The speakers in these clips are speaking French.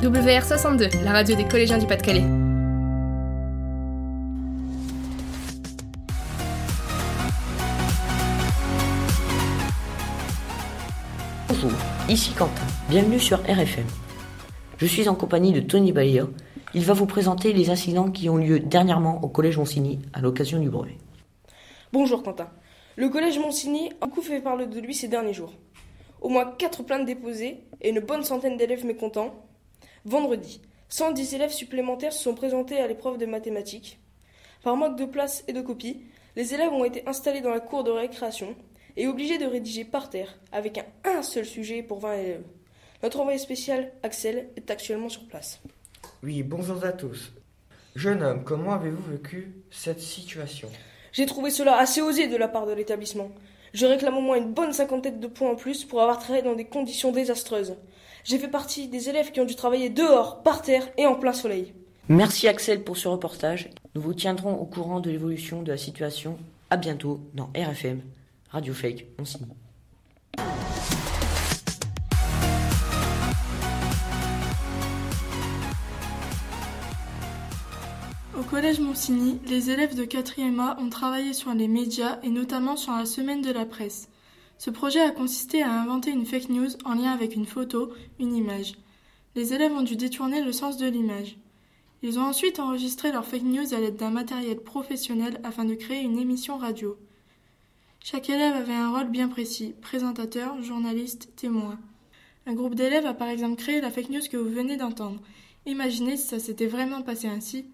WR62, la radio des collégiens du Pas-de-Calais. Bonjour, ici Quentin. Bienvenue sur RFM. Je suis en compagnie de Tony Bayer. Il va vous présenter les incidents qui ont lieu dernièrement au Collège Monsigny à l'occasion du brevet. Bonjour Quentin. Le Collège Monsigny a beaucoup fait parler de lui ces derniers jours. Au moins 4 plaintes déposées et une bonne centaine d'élèves mécontents. Vendredi, 110 élèves supplémentaires se sont présentés à l'épreuve de mathématiques. Par manque de place et de copies, les élèves ont été installés dans la cour de récréation et obligés de rédiger par terre avec un, un seul sujet pour 20 élèves. Notre envoyé spécial, Axel, est actuellement sur place. Oui, bonjour à tous. Jeune homme, comment avez-vous vécu cette situation? J'ai trouvé cela assez osé de la part de l'établissement. Je réclame au moins une bonne cinquantaine de points en plus pour avoir travaillé dans des conditions désastreuses. J'ai fait partie des élèves qui ont dû travailler dehors, par terre et en plein soleil. Merci Axel pour ce reportage. Nous vous tiendrons au courant de l'évolution de la situation. À bientôt dans RFM, Radio Fake, Monsigny. Au collège Monsigny, les élèves de 4e A ont travaillé sur les médias et notamment sur la semaine de la presse. Ce projet a consisté à inventer une fake news en lien avec une photo, une image. Les élèves ont dû détourner le sens de l'image. Ils ont ensuite enregistré leur fake news à l'aide d'un matériel professionnel afin de créer une émission radio. Chaque élève avait un rôle bien précis, présentateur, journaliste, témoin. Un groupe d'élèves a par exemple créé la fake news que vous venez d'entendre. Imaginez si ça s'était vraiment passé ainsi.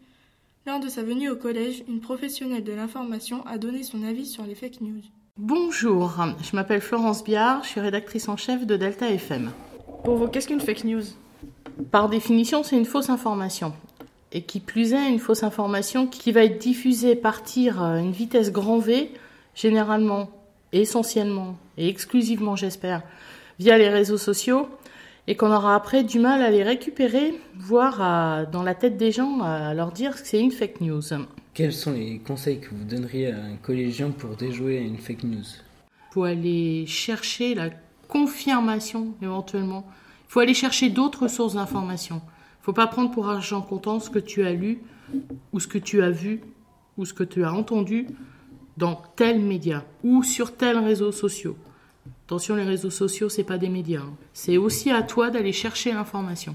Lors de sa venue au collège, une professionnelle de l'information a donné son avis sur les fake news. Bonjour, je m'appelle Florence Biard, je suis rédactrice en chef de Delta FM. Pour vous, qu'est-ce qu'une fake news? Par définition, c'est une fausse information. Et qui plus est, une fausse information qui va être diffusée partir à une vitesse grand V, généralement, essentiellement et exclusivement, j'espère, via les réseaux sociaux, et qu'on aura après du mal à les récupérer, voire à, dans la tête des gens à leur dire que c'est une fake news. Quels sont les conseils que vous donneriez à un collégien pour déjouer une fake news? Faut aller chercher la confirmation éventuellement. Il faut aller chercher d'autres sources d'informations. Il ne faut pas prendre pour argent comptant ce que tu as lu ou ce que tu as vu ou ce que tu as entendu dans tel média ou sur tel réseau social. Attention, les réseaux sociaux, c'est pas des médias. hein. C'est aussi à toi d'aller chercher l'information.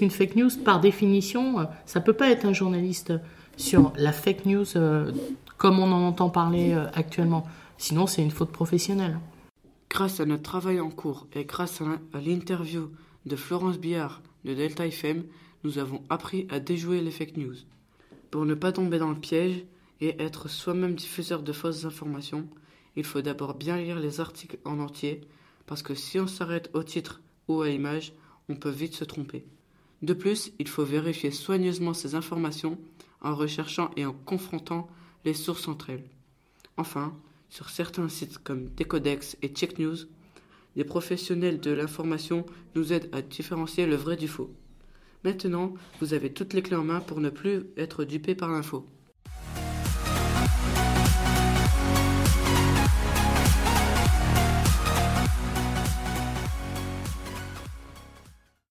Une fake news, par définition, euh, ça peut pas être un journaliste sur la fake news euh, comme on en entend parler euh, actuellement. Sinon, c'est une faute professionnelle. Grâce à notre travail en cours et grâce à l'interview de Florence Billard de Delta FM, nous avons appris à déjouer les fake news. Pour ne pas tomber dans le piège et être soi-même diffuseur de fausses informations, il faut d'abord bien lire les articles en entier, parce que si on s'arrête au titre ou à l'image, on peut vite se tromper. De plus, il faut vérifier soigneusement ces informations en recherchant et en confrontant les sources entre elles. Enfin, sur certains sites comme Decodex et Check News, des professionnels de l'information nous aident à différencier le vrai du faux. Maintenant, vous avez toutes les clés en main pour ne plus être dupé par l'info.